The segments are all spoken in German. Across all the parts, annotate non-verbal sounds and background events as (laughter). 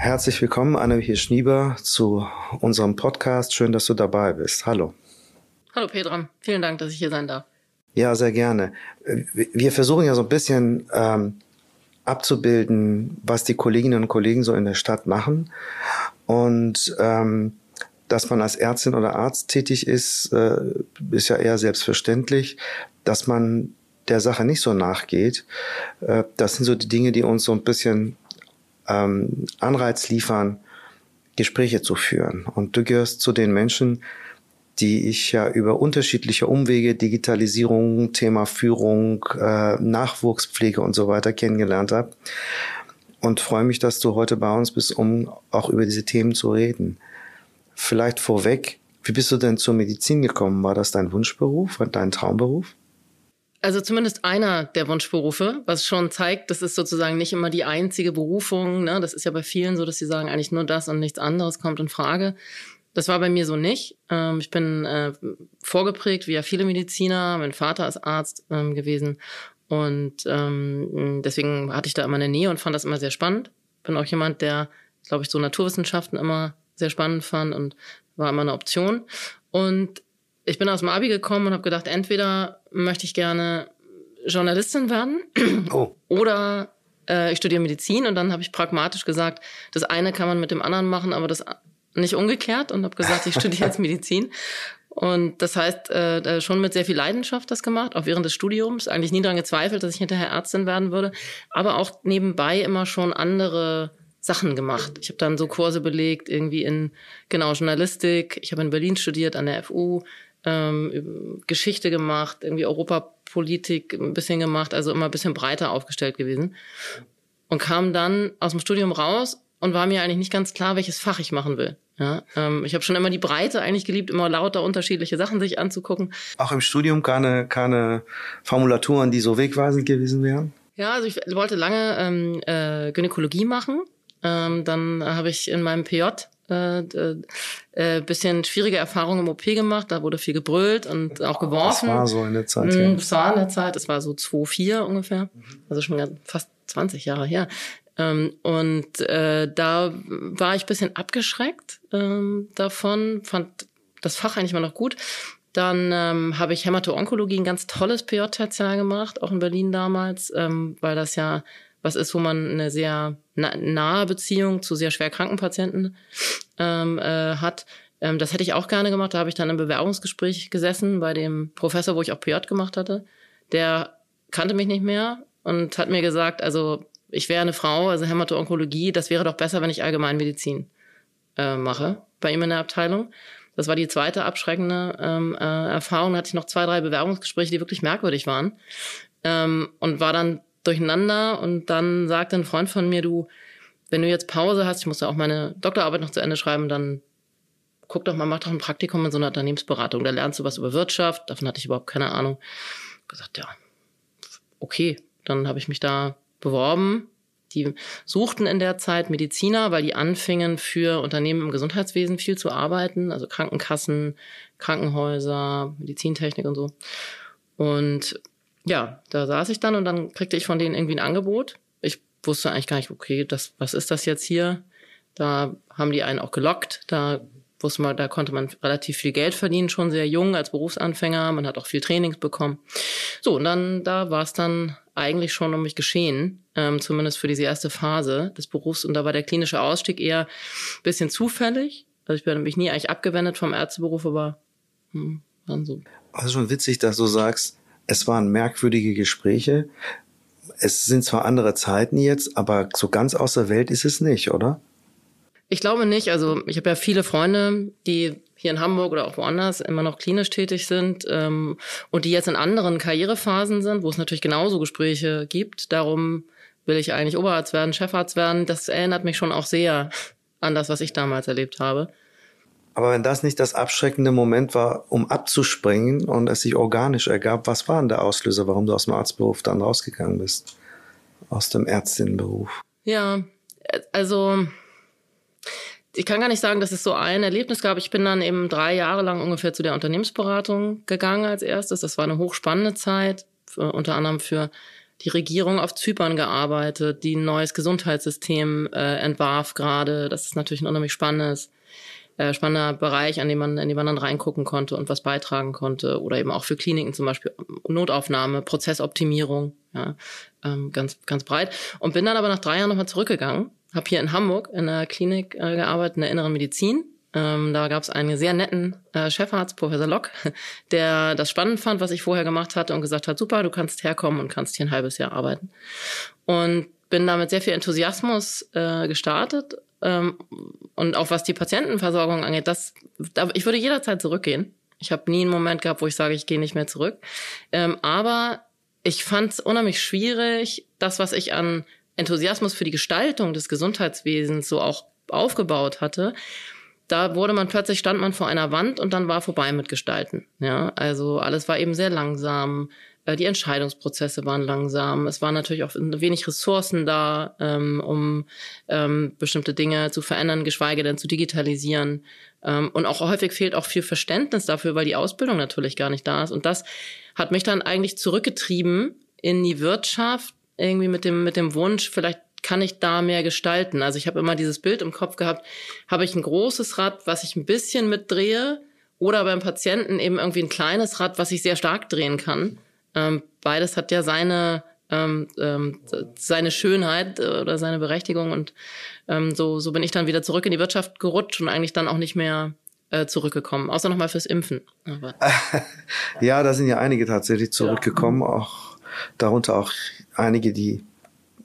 Herzlich willkommen, Anne Schnieber, zu unserem Podcast. Schön, dass du dabei bist. Hallo. Hallo Petra, vielen Dank, dass ich hier sein darf. Ja, sehr gerne. Wir versuchen ja so ein bisschen ähm, abzubilden, was die Kolleginnen und Kollegen so in der Stadt machen. Und ähm, dass man als Ärztin oder Arzt tätig ist, äh, ist ja eher selbstverständlich. Dass man der Sache nicht so nachgeht, äh, das sind so die Dinge, die uns so ein bisschen ähm, Anreiz liefern, Gespräche zu führen. Und du gehörst zu den Menschen, die ich ja über unterschiedliche Umwege, Digitalisierung, Thema Führung, äh, Nachwuchspflege und so weiter kennengelernt habe. Und freue mich, dass du heute bei uns bist, um auch über diese Themen zu reden. Vielleicht vorweg, wie bist du denn zur Medizin gekommen? War das dein Wunschberuf, dein Traumberuf? Also zumindest einer der Wunschberufe, was schon zeigt, das ist sozusagen nicht immer die einzige Berufung. Ne? Das ist ja bei vielen so, dass sie sagen, eigentlich nur das und nichts anderes kommt in Frage. Das war bei mir so nicht. Ähm, ich bin äh, vorgeprägt, wie ja viele Mediziner. Mein Vater ist Arzt ähm, gewesen. Und ähm, deswegen hatte ich da immer eine Nähe und fand das immer sehr spannend. Bin auch jemand, der, glaube ich, so Naturwissenschaften immer sehr spannend fand und war immer eine Option. Und ich bin aus dem Abi gekommen und habe gedacht, entweder möchte ich gerne Journalistin werden (clears throat) oh. oder äh, ich studiere Medizin und dann habe ich pragmatisch gesagt, das eine kann man mit dem anderen machen, aber das nicht umgekehrt und habe gesagt, ich studiere jetzt (laughs) Medizin. Und das heißt, äh, schon mit sehr viel Leidenschaft das gemacht, auch während des Studiums. Eigentlich nie daran gezweifelt, dass ich hinterher Ärztin werden würde, aber auch nebenbei immer schon andere Sachen gemacht. Ich habe dann so Kurse belegt, irgendwie in genau Journalistik. Ich habe in Berlin studiert an der FU, ähm, Geschichte gemacht, irgendwie Europapolitik ein bisschen gemacht, also immer ein bisschen breiter aufgestellt gewesen. Und kam dann aus dem Studium raus und war mir eigentlich nicht ganz klar, welches Fach ich machen will. Ja, ähm, ich habe schon immer die Breite eigentlich geliebt, immer lauter unterschiedliche Sachen sich anzugucken. Auch im Studium keine, keine Formulaturen, die so wegweisend gewesen wären? Ja, also ich wollte lange ähm, äh, Gynäkologie machen. Ähm, dann habe ich in meinem PJ äh, äh, bisschen schwierige Erfahrungen im OP gemacht. Da wurde viel gebrüllt und auch geworfen. Das war so in der Zeit, mm, ja. Das war in der Zeit, das war so 2,4 ungefähr. Also schon fast 20 Jahre her. Ähm, und äh, da war ich bisschen abgeschreckt ähm, davon, fand das Fach eigentlich mal noch gut. Dann ähm, habe ich Hämato-Onkologie, ein ganz tolles PJ-Tertial gemacht, auch in Berlin damals, ähm, weil das ja was ist, wo man eine sehr nahe Beziehung zu sehr schwer kranken Patienten ähm, äh, hat. Ähm, das hätte ich auch gerne gemacht. Da habe ich dann im Bewerbungsgespräch gesessen bei dem Professor, wo ich auch PJ gemacht hatte. Der kannte mich nicht mehr und hat mir gesagt, also ich wäre eine Frau, also Hämato-Onkologie, das wäre doch besser, wenn ich Allgemeinmedizin äh, mache bei ihm in der Abteilung. Das war die zweite abschreckende ähm, äh, Erfahrung. Da hatte ich noch zwei, drei Bewerbungsgespräche, die wirklich merkwürdig waren. Ähm, und war dann durcheinander und dann sagte ein Freund von mir, du, wenn du jetzt Pause hast, ich musste auch meine Doktorarbeit noch zu Ende schreiben, dann guck doch mal, mach doch ein Praktikum in so einer Unternehmensberatung. Da lernst du was über Wirtschaft. Davon hatte ich überhaupt keine Ahnung. Gesagt, ja, okay. Dann habe ich mich da beworben. Die suchten in der Zeit Mediziner, weil die anfingen für Unternehmen im Gesundheitswesen viel zu arbeiten, also Krankenkassen, Krankenhäuser, Medizintechnik und so. Und ja, da saß ich dann und dann kriegte ich von denen irgendwie ein Angebot. Ich wusste eigentlich gar nicht, okay, das, was ist das jetzt hier? Da haben die einen auch gelockt. Da wusste man, da konnte man relativ viel Geld verdienen, schon sehr jung als Berufsanfänger. Man hat auch viel Trainings bekommen. So, und dann, da war es dann eigentlich schon um mich geschehen, ähm, zumindest für diese erste Phase des Berufs. Und da war der klinische Ausstieg eher ein bisschen zufällig. Also ich bin mich nie eigentlich abgewendet vom Ärzteberuf, aber hm, dann so. Also schon witzig, dass du sagst, es waren merkwürdige Gespräche. Es sind zwar andere Zeiten jetzt, aber so ganz aus der Welt ist es nicht, oder? Ich glaube nicht. Also ich habe ja viele Freunde, die hier in Hamburg oder auch woanders immer noch klinisch tätig sind ähm, und die jetzt in anderen Karrierephasen sind, wo es natürlich genauso Gespräche gibt. Darum will ich eigentlich Oberarzt werden, Chefarzt werden. Das erinnert mich schon auch sehr an das, was ich damals erlebt habe. Aber wenn das nicht das abschreckende Moment war, um abzuspringen und es sich organisch ergab, was war denn der Auslöser, warum du aus dem Arztberuf dann rausgegangen bist? Aus dem Ärztinnenberuf? Ja, also ich kann gar nicht sagen, dass es so ein Erlebnis gab. Ich bin dann eben drei Jahre lang ungefähr zu der Unternehmensberatung gegangen als erstes. Das war eine hochspannende Zeit, für, unter anderem für die Regierung auf Zypern gearbeitet, die ein neues Gesundheitssystem äh, entwarf gerade. Das ist natürlich ein unheimlich spannendes äh, spannender Bereich, an dem man, in dem man dann reingucken konnte und was beitragen konnte. Oder eben auch für Kliniken zum Beispiel Notaufnahme, Prozessoptimierung, ja, ähm, ganz, ganz breit. Und bin dann aber nach drei Jahren nochmal zurückgegangen, habe hier in Hamburg in einer Klinik äh, gearbeitet, in der inneren Medizin. Ähm, da gab es einen sehr netten äh, Chefarzt, Professor Lock, (laughs) der das spannend fand, was ich vorher gemacht hatte und gesagt hat, super, du kannst herkommen und kannst hier ein halbes Jahr arbeiten. Und bin da mit sehr viel Enthusiasmus äh, gestartet ähm, und auch was die Patientenversorgung angeht, das, da, ich würde jederzeit zurückgehen. Ich habe nie einen Moment gehabt, wo ich sage, ich gehe nicht mehr zurück. Ähm, aber ich fand es unheimlich schwierig, das, was ich an Enthusiasmus für die Gestaltung des Gesundheitswesens so auch aufgebaut hatte, da wurde man plötzlich stand man vor einer Wand und dann war vorbei mit Gestalten. Ja, also alles war eben sehr langsam. Äh, die Entscheidungsprozesse waren langsam. Es waren natürlich auch wenig Ressourcen da, ähm, um ähm, bestimmte Dinge zu verändern, geschweige denn zu digitalisieren. Ähm, und auch häufig fehlt auch viel Verständnis dafür, weil die Ausbildung natürlich gar nicht da ist. Und das hat mich dann eigentlich zurückgetrieben in die Wirtschaft, irgendwie mit dem, mit dem Wunsch, vielleicht kann ich da mehr gestalten. Also ich habe immer dieses Bild im Kopf gehabt, habe ich ein großes Rad, was ich ein bisschen mitdrehe, oder beim Patienten eben irgendwie ein kleines Rad, was ich sehr stark drehen kann. Ähm, beides hat ja seine ähm, ähm, seine Schönheit äh, oder seine Berechtigung und ähm, so so bin ich dann wieder zurück in die Wirtschaft gerutscht und eigentlich dann auch nicht mehr äh, zurückgekommen, außer nochmal fürs Impfen. Aber. (laughs) ja, da sind ja einige tatsächlich zurückgekommen, ja. auch darunter auch einige, die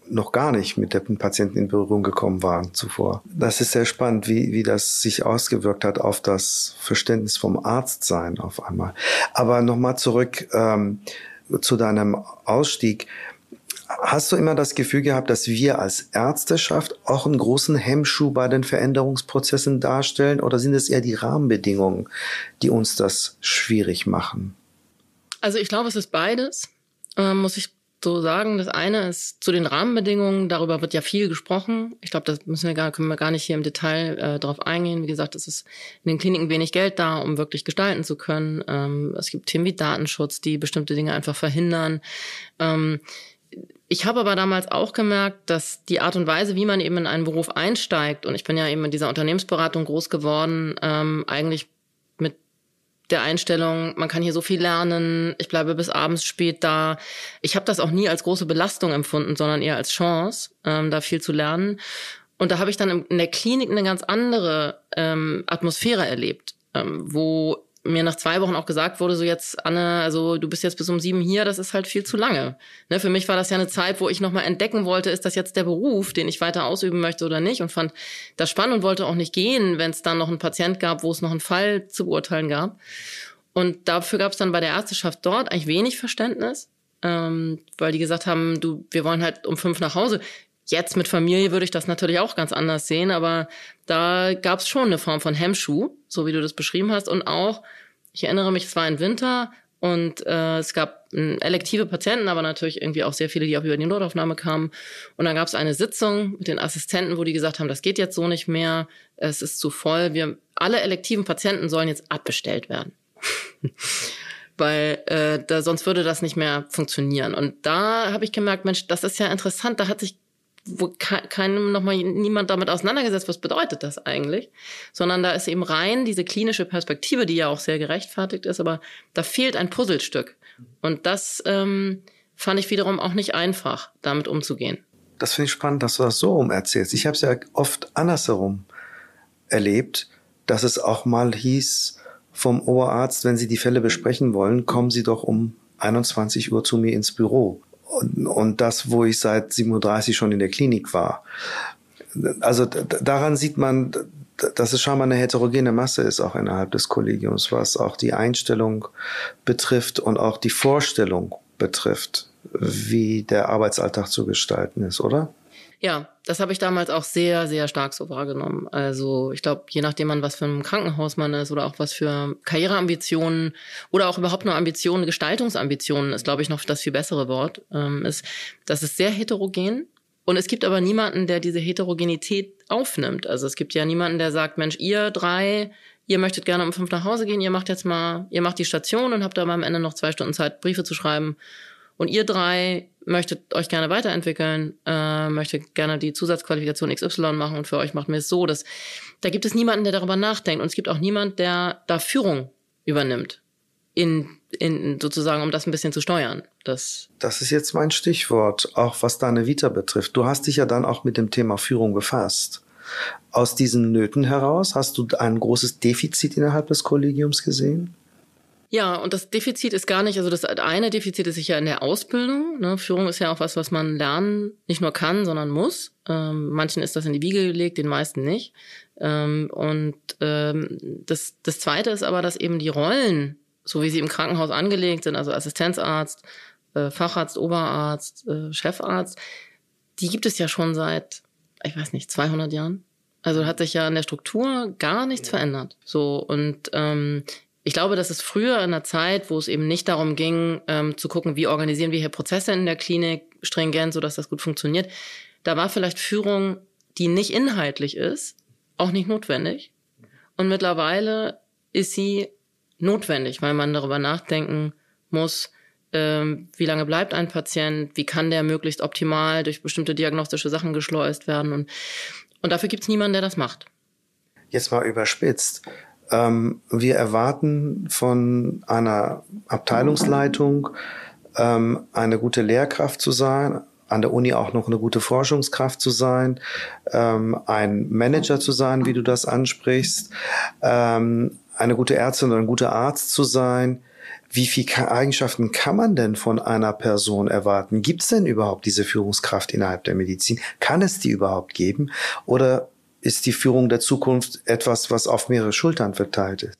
noch gar nicht mit den Patienten in Berührung gekommen waren zuvor. Das ist sehr spannend, wie, wie das sich ausgewirkt hat auf das Verständnis vom Arztsein auf einmal. Aber nochmal zurück. Ähm, zu deinem Ausstieg. Hast du immer das Gefühl gehabt, dass wir als Ärzteschaft auch einen großen Hemmschuh bei den Veränderungsprozessen darstellen oder sind es eher die Rahmenbedingungen, die uns das schwierig machen? Also ich glaube, es ist beides, äh, muss ich so sagen. Das eine ist zu den Rahmenbedingungen, darüber wird ja viel gesprochen. Ich glaube, das müssen wir gar, können wir gar nicht hier im Detail äh, drauf eingehen. Wie gesagt, es ist in den Kliniken wenig Geld da, um wirklich gestalten zu können. Ähm, es gibt Themen wie Datenschutz, die bestimmte Dinge einfach verhindern. Ähm, ich habe aber damals auch gemerkt, dass die Art und Weise, wie man eben in einen Beruf einsteigt, und ich bin ja eben in dieser Unternehmensberatung groß geworden, ähm, eigentlich der Einstellung, man kann hier so viel lernen, ich bleibe bis abends spät da. Ich habe das auch nie als große Belastung empfunden, sondern eher als Chance, ähm, da viel zu lernen. Und da habe ich dann in der Klinik eine ganz andere ähm, Atmosphäre erlebt, ähm, wo mir nach zwei Wochen auch gesagt wurde, so jetzt, Anne, also du bist jetzt bis um sieben hier, das ist halt viel zu lange. Ne, für mich war das ja eine Zeit, wo ich nochmal entdecken wollte, ist das jetzt der Beruf, den ich weiter ausüben möchte oder nicht und fand das spannend und wollte auch nicht gehen, wenn es dann noch einen Patient gab, wo es noch einen Fall zu beurteilen gab. Und dafür gab es dann bei der Ärzteschaft dort eigentlich wenig Verständnis, ähm, weil die gesagt haben, du, wir wollen halt um fünf nach Hause. Jetzt mit Familie würde ich das natürlich auch ganz anders sehen, aber da gab es schon eine Form von Hemmschuh, so wie du das beschrieben hast. Und auch, ich erinnere mich, es war ein Winter und äh, es gab äh, elektive Patienten, aber natürlich irgendwie auch sehr viele, die auch über die Notaufnahme kamen. Und dann gab es eine Sitzung mit den Assistenten, wo die gesagt haben, das geht jetzt so nicht mehr, es ist zu voll. Wir alle elektiven Patienten sollen jetzt abbestellt werden. (laughs) weil äh, da, sonst würde das nicht mehr funktionieren. Und da habe ich gemerkt, Mensch, das ist ja interessant, da hat sich wo keinem nochmal niemand damit auseinandergesetzt, was bedeutet das eigentlich, sondern da ist eben rein diese klinische Perspektive, die ja auch sehr gerechtfertigt ist, aber da fehlt ein Puzzlestück. Und das ähm, fand ich wiederum auch nicht einfach, damit umzugehen. Das finde ich spannend, dass du das so rum erzählst. Ich habe es ja oft andersherum erlebt, dass es auch mal hieß vom Oberarzt, wenn Sie die Fälle besprechen wollen, kommen Sie doch um 21 Uhr zu mir ins Büro und, und das, wo ich seit 37 schon in der Klinik war. Also daran sieht man, dass es scheinbar eine heterogene Masse ist, auch innerhalb des Kollegiums, was auch die Einstellung betrifft und auch die Vorstellung betrifft, wie der Arbeitsalltag zu gestalten ist, oder? Ja, das habe ich damals auch sehr, sehr stark so wahrgenommen. Also ich glaube, je nachdem man was für ein Krankenhaus man ist oder auch was für Karriereambitionen oder auch überhaupt nur Ambitionen, Gestaltungsambitionen ist, glaube ich, noch das viel bessere Wort, ähm, ist, das ist sehr heterogen. Und es gibt aber niemanden, der diese Heterogenität aufnimmt. Also es gibt ja niemanden, der sagt, Mensch, ihr drei, ihr möchtet gerne um fünf nach Hause gehen, ihr macht jetzt mal, ihr macht die Station und habt aber am Ende noch zwei Stunden Zeit, Briefe zu schreiben und ihr drei möchtet euch gerne weiterentwickeln, äh, möchtet gerne die Zusatzqualifikation XY machen und für euch machen wir es so, dass da gibt es niemanden, der darüber nachdenkt und es gibt auch niemand, der da Führung übernimmt in, in sozusagen, um das ein bisschen zu steuern. Das, das ist jetzt mein Stichwort, auch was deine Vita betrifft. Du hast dich ja dann auch mit dem Thema Führung befasst. Aus diesen Nöten heraus hast du ein großes Defizit innerhalb des Kollegiums gesehen? Ja, und das Defizit ist gar nicht, also das eine Defizit ist sicher in der Ausbildung. Ne? Führung ist ja auch was, was man lernen nicht nur kann, sondern muss. Ähm, manchen ist das in die Wiege gelegt, den meisten nicht. Ähm, und ähm, das, das zweite ist aber, dass eben die Rollen, so wie sie im Krankenhaus angelegt sind, also Assistenzarzt, äh, Facharzt, Oberarzt, äh, Chefarzt, die gibt es ja schon seit, ich weiß nicht, 200 Jahren. Also hat sich ja in der Struktur gar nichts verändert. So und ähm, ich glaube, dass es früher in einer Zeit, wo es eben nicht darum ging, ähm, zu gucken, wie organisieren wir hier Prozesse in der Klinik stringent, sodass das gut funktioniert, da war vielleicht Führung, die nicht inhaltlich ist, auch nicht notwendig. Und mittlerweile ist sie notwendig, weil man darüber nachdenken muss, ähm, wie lange bleibt ein Patient, wie kann der möglichst optimal durch bestimmte diagnostische Sachen geschleust werden. Und, und dafür gibt es niemanden, der das macht. Jetzt mal überspitzt. Ähm, wir erwarten von einer Abteilungsleitung ähm, eine gute Lehrkraft zu sein, an der Uni auch noch eine gute Forschungskraft zu sein, ähm, ein Manager zu sein, wie du das ansprichst, ähm, eine gute Ärztin oder ein guter Arzt zu sein. Wie viele Eigenschaften kann man denn von einer Person erwarten? Gibt es denn überhaupt diese Führungskraft innerhalb der Medizin? Kann es die überhaupt geben? Oder ist die Führung der Zukunft etwas, was auf mehrere Schultern verteilt ist.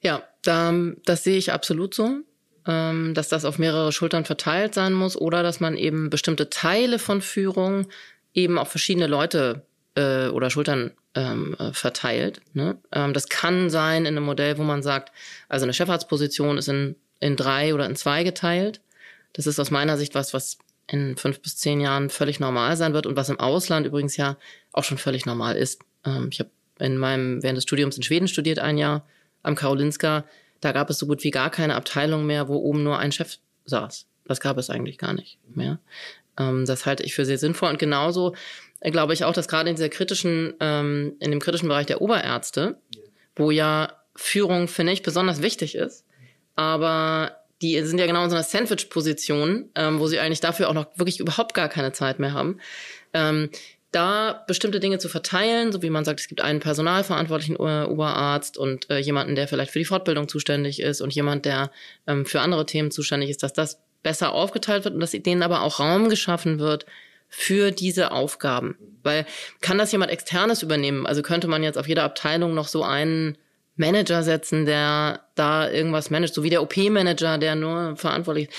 Ja, da, das sehe ich absolut so, ähm, dass das auf mehrere Schultern verteilt sein muss oder dass man eben bestimmte Teile von Führung eben auf verschiedene Leute äh, oder Schultern ähm, äh, verteilt. Ne? Ähm, das kann sein in einem Modell, wo man sagt, also eine Chefarztposition ist in, in drei oder in zwei geteilt. Das ist aus meiner Sicht was, was in fünf bis zehn Jahren völlig normal sein wird und was im Ausland übrigens ja auch schon völlig normal ist. Ähm, ich habe in meinem während des Studiums in Schweden studiert ein Jahr am Karolinska. Da gab es so gut wie gar keine Abteilung mehr, wo oben nur ein Chef saß. Das gab es eigentlich gar nicht mehr. Ähm, das halte ich für sehr sinnvoll und genauso äh, glaube ich auch, dass gerade in dieser kritischen, ähm, in dem kritischen Bereich der Oberärzte, wo ja Führung finde ich besonders wichtig ist, aber die sind ja genau in so einer Sandwich-Position, ähm, wo sie eigentlich dafür auch noch wirklich überhaupt gar keine Zeit mehr haben. Ähm, da bestimmte Dinge zu verteilen, so wie man sagt, es gibt einen personalverantwortlichen Oberarzt und äh, jemanden, der vielleicht für die Fortbildung zuständig ist und jemand, der ähm, für andere Themen zuständig ist, dass das besser aufgeteilt wird und dass denen aber auch Raum geschaffen wird für diese Aufgaben. Weil kann das jemand externes übernehmen? Also könnte man jetzt auf jeder Abteilung noch so einen Manager setzen, der da irgendwas managt, so wie der OP-Manager, der nur verantwortlich ist.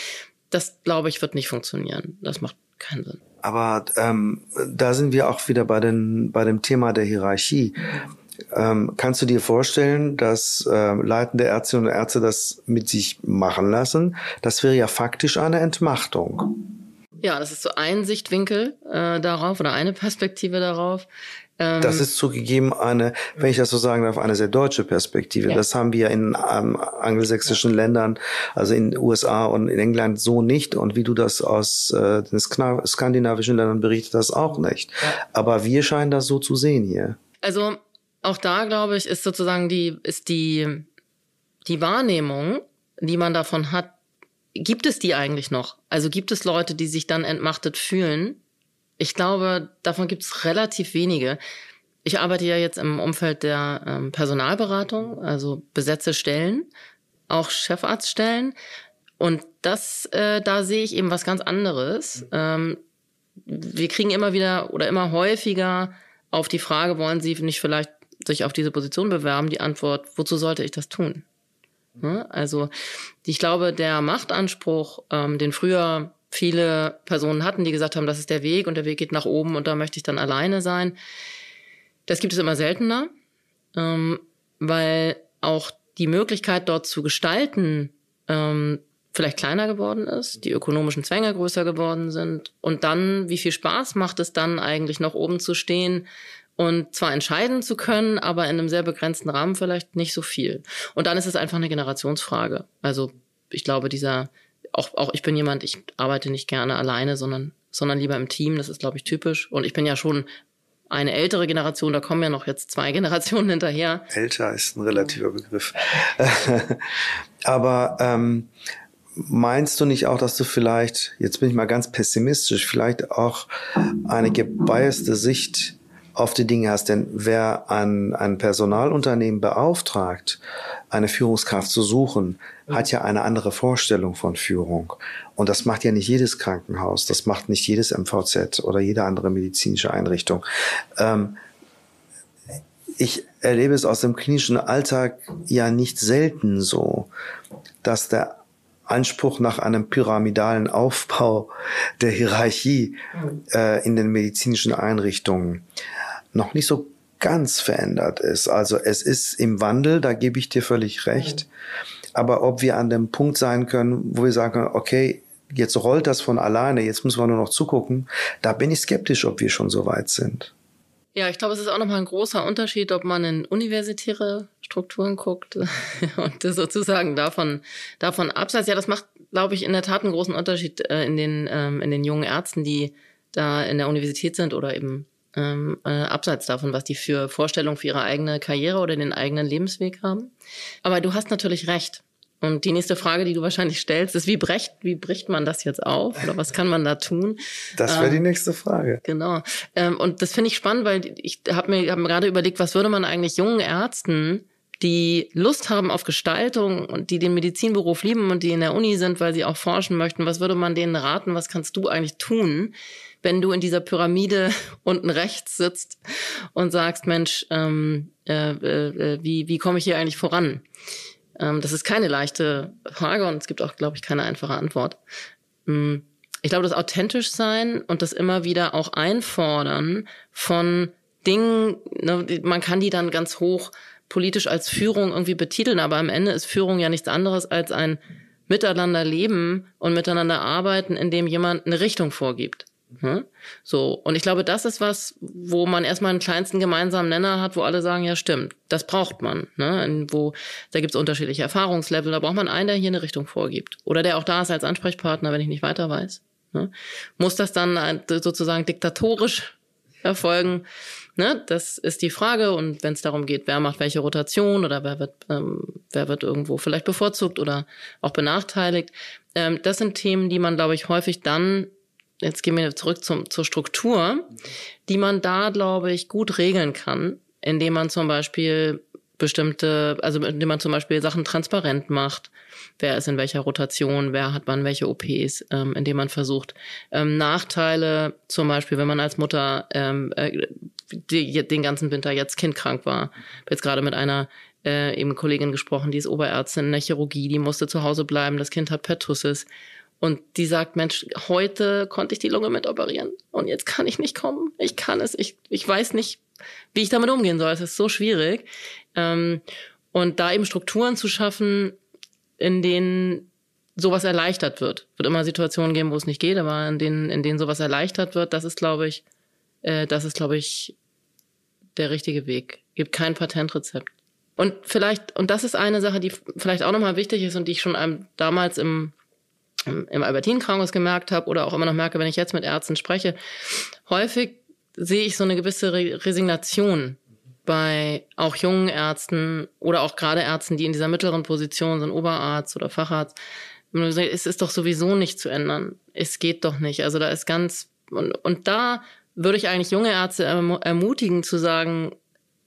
Das, glaube ich, wird nicht funktionieren. Das macht keinen Sinn. Aber ähm, da sind wir auch wieder bei, den, bei dem Thema der Hierarchie. Ähm, kannst du dir vorstellen, dass äh, leitende Ärztinnen und Ärzte das mit sich machen lassen? Das wäre ja faktisch eine Entmachtung. Ja, das ist so ein Sichtwinkel äh, darauf oder eine Perspektive darauf. Ähm, das ist zugegeben eine, wenn ich das so sagen darf, eine sehr deutsche Perspektive. Ja. Das haben wir in ähm, angelsächsischen. Ländern, also in den USA und in England so nicht. Und wie du das aus äh, den skandinavischen Ländern berichtet hast, auch nicht. Ja. Aber wir scheinen das so zu sehen hier. Also auch da, glaube ich, ist sozusagen die, ist die, die Wahrnehmung, die man davon hat, gibt es die eigentlich noch? Also gibt es Leute, die sich dann entmachtet fühlen? Ich glaube, davon gibt es relativ wenige. Ich arbeite ja jetzt im Umfeld der ähm, Personalberatung, also besetze Stellen, auch Chefarztstellen. Und das, äh, da sehe ich eben was ganz anderes. Ähm, wir kriegen immer wieder oder immer häufiger auf die Frage, wollen Sie nicht vielleicht sich auf diese Position bewerben, die Antwort, wozu sollte ich das tun? Ne? Also ich glaube, der Machtanspruch, ähm, den früher viele Personen hatten, die gesagt haben, das ist der Weg und der Weg geht nach oben und da möchte ich dann alleine sein. Das gibt es immer seltener, ähm, weil auch die Möglichkeit dort zu gestalten ähm, vielleicht kleiner geworden ist, die ökonomischen Zwänge größer geworden sind und dann, wie viel Spaß macht es dann eigentlich noch oben zu stehen und zwar entscheiden zu können, aber in einem sehr begrenzten Rahmen vielleicht nicht so viel. Und dann ist es einfach eine Generationsfrage. Also ich glaube, dieser auch, auch ich bin jemand, ich arbeite nicht gerne alleine, sondern, sondern lieber im Team. Das ist, glaube ich, typisch. Und ich bin ja schon eine ältere Generation, da kommen ja noch jetzt zwei (laughs) Generationen hinterher. Älter ist ein relativer Begriff. (laughs) Aber ähm, meinst du nicht auch, dass du vielleicht, jetzt bin ich mal ganz pessimistisch, vielleicht auch eine gebiaste Sicht auf die Dinge hast? Denn wer ein, ein Personalunternehmen beauftragt, eine Führungskraft zu suchen, hat ja eine andere Vorstellung von Führung. Und das macht ja nicht jedes Krankenhaus, das macht nicht jedes MVZ oder jede andere medizinische Einrichtung. Ähm, ich erlebe es aus dem klinischen Alltag ja nicht selten so, dass der Anspruch nach einem pyramidalen Aufbau der Hierarchie äh, in den medizinischen Einrichtungen noch nicht so ganz verändert ist. Also es ist im Wandel, da gebe ich dir völlig recht. Aber ob wir an dem Punkt sein können, wo wir sagen, okay, jetzt rollt das von alleine, jetzt müssen wir nur noch zugucken, da bin ich skeptisch, ob wir schon so weit sind. Ja, ich glaube, es ist auch nochmal ein großer Unterschied, ob man in universitäre Strukturen guckt (laughs) und sozusagen davon, davon abseits. Ja, das macht, glaube ich, in der Tat einen großen Unterschied äh, in, den, ähm, in den jungen Ärzten, die da in der Universität sind oder eben ähm, äh, abseits davon, was die für Vorstellungen für ihre eigene Karriere oder den eigenen Lebensweg haben. Aber du hast natürlich recht. Und die nächste Frage, die du wahrscheinlich stellst, ist, wie bricht, wie bricht man das jetzt auf? Oder was kann man da tun? Das wäre ähm, die nächste Frage. Genau. Ähm, und das finde ich spannend, weil ich habe mir, hab mir gerade überlegt, was würde man eigentlich jungen Ärzten, die Lust haben auf Gestaltung und die den Medizinberuf lieben und die in der Uni sind, weil sie auch forschen möchten, was würde man denen raten? Was kannst du eigentlich tun? Wenn du in dieser Pyramide (laughs) unten rechts sitzt und sagst, Mensch, ähm, äh, äh, wie, wie komme ich hier eigentlich voran? Ähm, das ist keine leichte Frage und es gibt auch, glaube ich, keine einfache Antwort. Ähm, ich glaube, das authentisch sein und das immer wieder auch einfordern von Dingen, ne, man kann die dann ganz hoch politisch als Führung irgendwie betiteln, aber am Ende ist Führung ja nichts anderes als ein Miteinander leben und miteinander arbeiten, indem jemand eine Richtung vorgibt. Hm? So, und ich glaube, das ist was, wo man erstmal einen kleinsten gemeinsamen Nenner hat, wo alle sagen, ja stimmt, das braucht man. Ne? Wo, da gibt es unterschiedliche Erfahrungslevel, da braucht man einen, der hier eine Richtung vorgibt. Oder der auch da ist als Ansprechpartner, wenn ich nicht weiter weiß. Ne? Muss das dann sozusagen diktatorisch erfolgen? Ne? Das ist die Frage. Und wenn es darum geht, wer macht welche Rotation oder wer wird, ähm, wer wird irgendwo vielleicht bevorzugt oder auch benachteiligt, ähm, das sind Themen, die man, glaube ich, häufig dann jetzt gehen wir zurück zum, zur Struktur, die man da, glaube ich, gut regeln kann, indem man zum Beispiel bestimmte, also indem man zum Beispiel Sachen transparent macht, wer ist in welcher Rotation, wer hat wann welche OPs, ähm, indem man versucht, ähm, Nachteile, zum Beispiel, wenn man als Mutter ähm, äh, die, den ganzen Winter jetzt kindkrank war, jetzt gerade mit einer äh, eben Kollegin gesprochen, die ist Oberärztin in der Chirurgie, die musste zu Hause bleiben, das Kind hat Pertussis und die sagt, Mensch, heute konnte ich die Lunge mit operieren und jetzt kann ich nicht kommen. Ich kann es, ich, ich weiß nicht, wie ich damit umgehen soll. Es ist so schwierig. Ähm, und da eben Strukturen zu schaffen, in denen sowas erleichtert wird. Wird immer Situationen geben, wo es nicht geht, aber in denen, in denen sowas erleichtert wird, das ist, glaube ich, äh, das ist, glaube ich, der richtige Weg. Gibt kein Patentrezept. Und vielleicht, und das ist eine Sache, die vielleicht auch nochmal wichtig ist und die ich schon einem damals im im Albertin-Krankenhaus gemerkt habe oder auch immer noch merke, wenn ich jetzt mit Ärzten spreche, häufig sehe ich so eine gewisse Re Resignation bei auch jungen Ärzten oder auch gerade Ärzten, die in dieser mittleren Position sind, Oberarzt oder Facharzt. Es ist doch sowieso nicht zu ändern. Es geht doch nicht. Also da ist ganz, und, und da würde ich eigentlich junge Ärzte ermutigen zu sagen,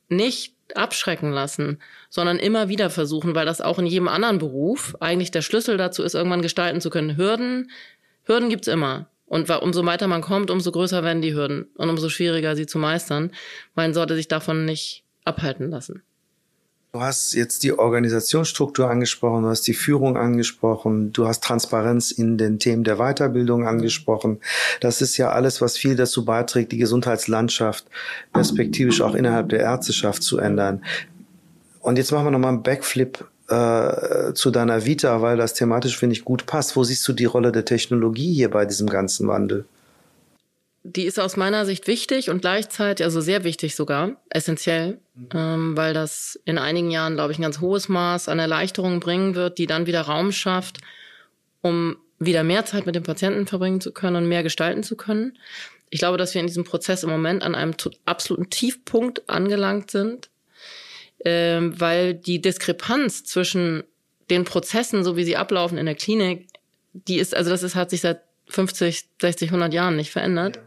nicht abschrecken lassen, sondern immer wieder versuchen, weil das auch in jedem anderen Beruf eigentlich der Schlüssel dazu ist, irgendwann gestalten zu können. Hürden, Hürden gibt's immer. Und umso weiter man kommt, umso größer werden die Hürden und umso schwieriger sie zu meistern. Man sollte sich davon nicht abhalten lassen. Du hast jetzt die Organisationsstruktur angesprochen, du hast die Führung angesprochen, du hast Transparenz in den Themen der Weiterbildung angesprochen. Das ist ja alles, was viel dazu beiträgt, die Gesundheitslandschaft perspektivisch auch innerhalb der Ärzteschaft zu ändern. Und jetzt machen wir nochmal einen Backflip äh, zu deiner Vita, weil das thematisch, finde ich, gut passt. Wo siehst du die Rolle der Technologie hier bei diesem ganzen Wandel? Die ist aus meiner Sicht wichtig und gleichzeitig, also sehr wichtig sogar, essentiell, mhm. ähm, weil das in einigen Jahren, glaube ich, ein ganz hohes Maß an Erleichterungen bringen wird, die dann wieder Raum schafft, um wieder mehr Zeit mit dem Patienten verbringen zu können und mehr gestalten zu können. Ich glaube, dass wir in diesem Prozess im Moment an einem absoluten Tiefpunkt angelangt sind, ähm, weil die Diskrepanz zwischen den Prozessen, so wie sie ablaufen in der Klinik, die ist, also das ist, hat sich seit 50, 60, 100 Jahren nicht verändert. Ja.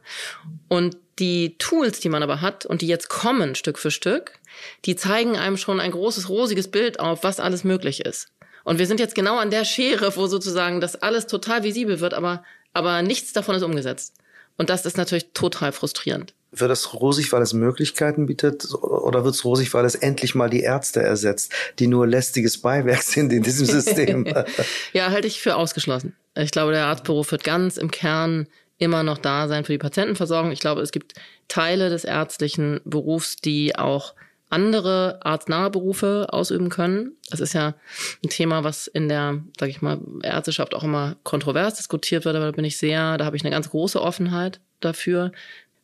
Und die Tools, die man aber hat und die jetzt kommen Stück für Stück, die zeigen einem schon ein großes, rosiges Bild auf, was alles möglich ist. Und wir sind jetzt genau an der Schere, wo sozusagen das alles total visibel wird, aber, aber nichts davon ist umgesetzt. Und das ist natürlich total frustrierend. Wird es rosig, weil es Möglichkeiten bietet, oder wird es rosig, weil es endlich mal die Ärzte ersetzt, die nur lästiges Beiwerk (laughs) sind in diesem System? (laughs) ja, halte ich für ausgeschlossen. Ich glaube, der Arztberuf wird ganz im Kern immer noch da sein für die Patientenversorgung. Ich glaube, es gibt Teile des ärztlichen Berufs, die auch andere arztnahe Berufe ausüben können. Das ist ja ein Thema, was in der, sag ich mal, Ärzteschaft auch immer kontrovers diskutiert wird, aber da bin ich sehr, da habe ich eine ganz große Offenheit dafür.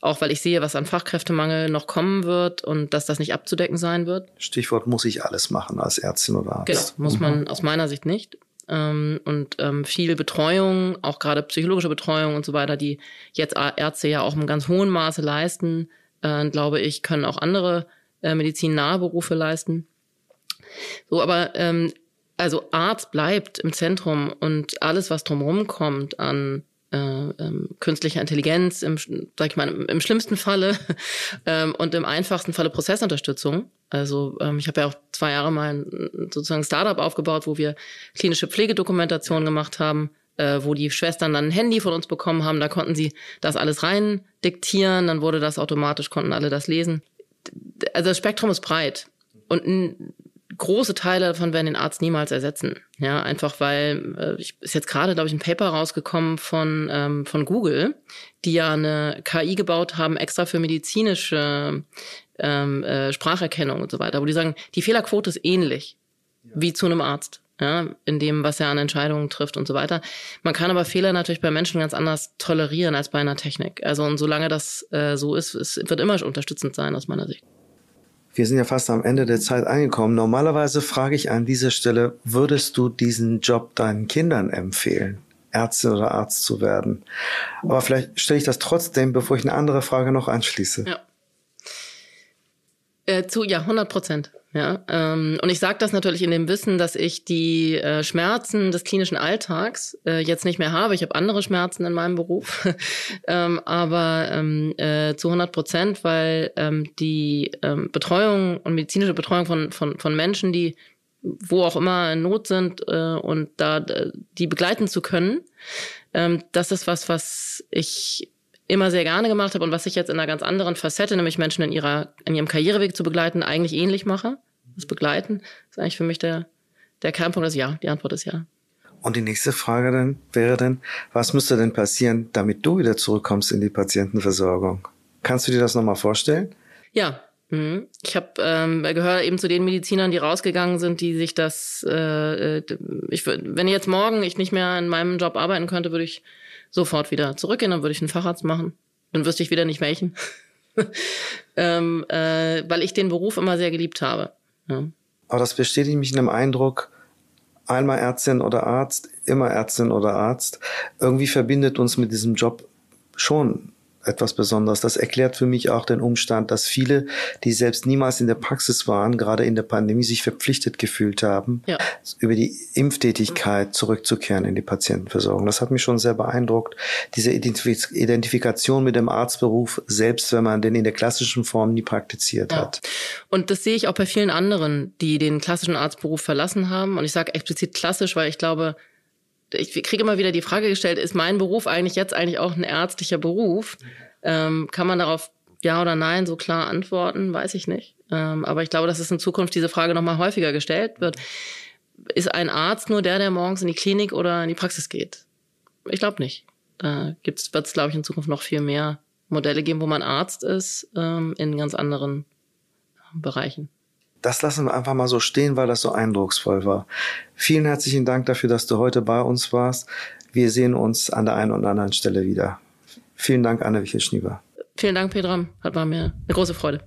Auch weil ich sehe, was an Fachkräftemangel noch kommen wird und dass das nicht abzudecken sein wird. Stichwort muss ich alles machen als Ärztin oder Arzt. Genau, muss man mhm. aus meiner Sicht nicht. Ähm, und ähm, viel Betreuung, auch gerade psychologische Betreuung und so weiter, die jetzt Ärzte ja auch im ganz hohen Maße leisten, äh, glaube ich, können auch andere äh, medizinnahe Berufe leisten. So, aber ähm, also Arzt bleibt im Zentrum und alles, was drumherum kommt an äh, ähm, künstlicher Intelligenz, im, sag ich mal, im, im schlimmsten Falle (laughs) ähm, und im einfachsten Falle Prozessunterstützung. Also ähm, ich habe ja auch zwei Jahre mal ein, sozusagen Startup aufgebaut, wo wir klinische Pflegedokumentation gemacht haben, äh, wo die Schwestern dann ein Handy von uns bekommen haben. Da konnten sie das alles rein diktieren, dann wurde das automatisch, konnten alle das lesen also das Spektrum ist breit und große Teile davon werden den Arzt niemals ersetzen. Ja, einfach weil äh, ich, ist jetzt gerade, glaube ich, ein Paper rausgekommen von ähm, von Google, die ja eine KI gebaut haben extra für medizinische ähm, äh, Spracherkennung und so weiter, wo die sagen, die Fehlerquote ist ähnlich ja. wie zu einem Arzt. Ja, in dem, was er an Entscheidungen trifft und so weiter. Man kann aber Fehler natürlich bei Menschen ganz anders tolerieren als bei einer Technik. Also und solange das äh, so ist, es wird immer unterstützend sein aus meiner Sicht. Wir sind ja fast am Ende der Zeit angekommen. Normalerweise frage ich an dieser Stelle, würdest du diesen Job deinen Kindern empfehlen, Ärztin oder Arzt zu werden? Aber vielleicht stelle ich das trotzdem, bevor ich eine andere Frage noch anschließe. Ja. Äh, zu, ja, 100 Prozent. Ja, ähm, und ich sage das natürlich in dem Wissen, dass ich die äh, Schmerzen des klinischen Alltags äh, jetzt nicht mehr habe. Ich habe andere Schmerzen in meinem Beruf, (laughs) ähm, aber ähm, äh, zu 100 Prozent, weil ähm, die ähm, Betreuung und medizinische Betreuung von, von, von Menschen, die wo auch immer in Not sind äh, und da äh, die begleiten zu können, ähm, das ist was, was ich immer sehr gerne gemacht habe und was ich jetzt in einer ganz anderen Facette, nämlich Menschen in ihrer, in ihrem Karriereweg zu begleiten, eigentlich ähnlich mache. Das Begleiten ist eigentlich für mich der, der Kernpunkt, das Ja. Die Antwort ist Ja. Und die nächste Frage dann wäre dann, was müsste denn passieren, damit du wieder zurückkommst in die Patientenversorgung? Kannst du dir das nochmal vorstellen? Ja. Ich habe ähm, gehört eben zu den Medizinern, die rausgegangen sind, die sich das, äh, äh ich wenn jetzt morgen ich nicht mehr in meinem Job arbeiten könnte, würde ich sofort wieder zurückgehen, dann würde ich einen Facharzt machen. Dann wüsste ich wieder nicht welchen. (laughs) ähm, äh, weil ich den Beruf immer sehr geliebt habe. Ja. Aber das bestätigt mich in dem Eindruck, einmal Ärztin oder Arzt, immer Ärztin oder Arzt. Irgendwie verbindet uns mit diesem Job schon etwas Besonderes. Das erklärt für mich auch den Umstand, dass viele, die selbst niemals in der Praxis waren, gerade in der Pandemie sich verpflichtet gefühlt haben, ja. über die Impftätigkeit zurückzukehren in die Patientenversorgung. Das hat mich schon sehr beeindruckt. Diese Identifikation mit dem Arztberuf, selbst wenn man den in der klassischen Form nie praktiziert ja. hat. Und das sehe ich auch bei vielen anderen, die den klassischen Arztberuf verlassen haben. Und ich sage explizit klassisch, weil ich glaube, ich kriege immer wieder die Frage gestellt, ist mein Beruf eigentlich jetzt eigentlich auch ein ärztlicher Beruf? Ähm, kann man darauf ja oder nein so klar antworten? Weiß ich nicht. Ähm, aber ich glaube, dass es in Zukunft diese Frage nochmal häufiger gestellt wird. Ist ein Arzt nur der, der morgens in die Klinik oder in die Praxis geht? Ich glaube nicht. Da wird es, glaube ich, in Zukunft noch viel mehr Modelle geben, wo man Arzt ist, ähm, in ganz anderen Bereichen das lassen wir einfach mal so stehen, weil das so eindrucksvoll war. Vielen herzlichen Dank dafür, dass du heute bei uns warst. Wir sehen uns an der einen oder anderen Stelle wieder. Vielen Dank, Anne Wichel-Schnieber. Vielen Dank, Pedram. Hat war mir eine große Freude.